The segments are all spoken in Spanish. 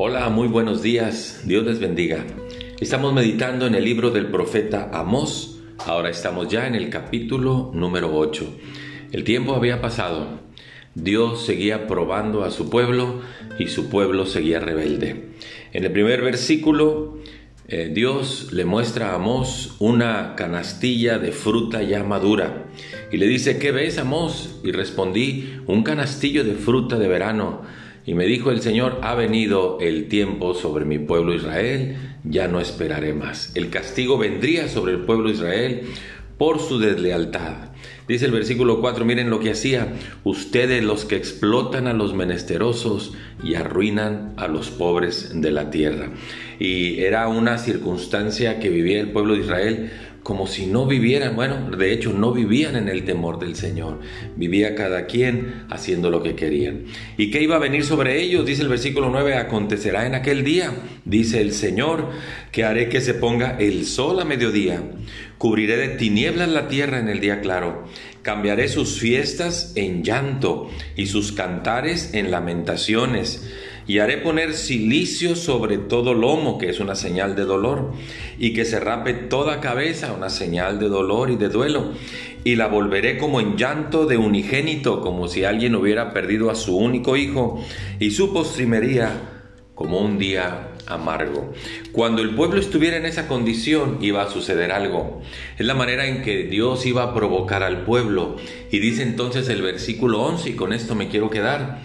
Hola, muy buenos días. Dios les bendiga. Estamos meditando en el libro del profeta Amós. Ahora estamos ya en el capítulo número 8. El tiempo había pasado. Dios seguía probando a su pueblo y su pueblo seguía rebelde. En el primer versículo, eh, Dios le muestra a Amós una canastilla de fruta ya madura y le dice, ¿qué ves, Amós? Y respondí, un canastillo de fruta de verano y me dijo el Señor, ha venido el tiempo sobre mi pueblo Israel, ya no esperaré más. El castigo vendría sobre el pueblo Israel por su deslealtad. Dice el versículo 4, miren lo que hacía, ustedes los que explotan a los menesterosos y arruinan a los pobres de la tierra. Y era una circunstancia que vivía el pueblo de Israel como si no vivieran, bueno, de hecho no vivían en el temor del Señor, vivía cada quien haciendo lo que querían. ¿Y qué iba a venir sobre ellos? Dice el versículo 9, acontecerá en aquel día, dice el Señor, que haré que se ponga el sol a mediodía, cubriré de tinieblas la tierra en el día claro, cambiaré sus fiestas en llanto y sus cantares en lamentaciones y haré poner silicio sobre todo lomo, que es una señal de dolor, y que se rape toda cabeza, una señal de dolor y de duelo, y la volveré como en llanto de unigénito, como si alguien hubiera perdido a su único hijo, y su postrimería como un día amargo. Cuando el pueblo estuviera en esa condición iba a suceder algo. Es la manera en que Dios iba a provocar al pueblo. Y dice entonces el versículo 11, y con esto me quiero quedar,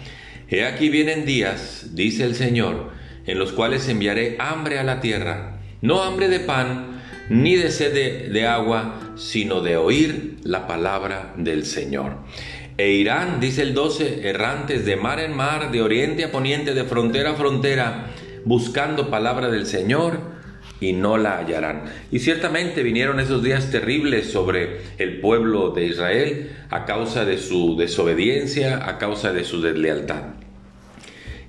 He aquí vienen días, dice el Señor, en los cuales enviaré hambre a la tierra, no hambre de pan, ni de sed de, agua, sino de oír la palabra del Señor. E irán, dice el 12, errantes de mar en mar, de oriente a poniente, de frontera a frontera, buscando palabra del Señor y no la hallarán. Y ciertamente vinieron esos días terribles sobre el pueblo de Israel a causa de su desobediencia, a causa de su deslealtad.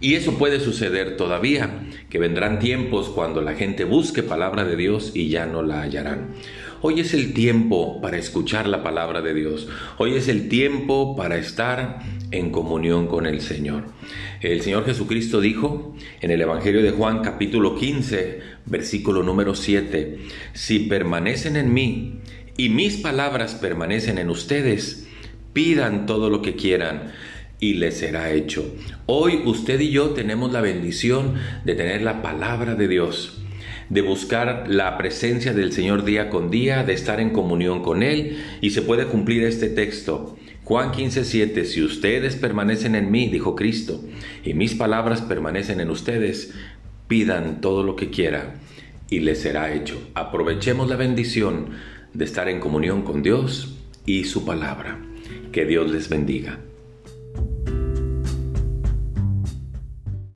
Y eso puede suceder todavía, que vendrán tiempos cuando la gente busque palabra de Dios y ya no la hallarán. Hoy es el tiempo para escuchar la palabra de Dios. Hoy es el tiempo para estar en comunión con el Señor. El Señor Jesucristo dijo en el Evangelio de Juan capítulo 15, versículo número 7, si permanecen en mí y mis palabras permanecen en ustedes, pidan todo lo que quieran y les será hecho. Hoy usted y yo tenemos la bendición de tener la palabra de Dios de buscar la presencia del Señor día con día, de estar en comunión con Él y se puede cumplir este texto. Juan 15:7, si ustedes permanecen en mí, dijo Cristo, y mis palabras permanecen en ustedes, pidan todo lo que quieran y les será hecho. Aprovechemos la bendición de estar en comunión con Dios y su palabra. Que Dios les bendiga.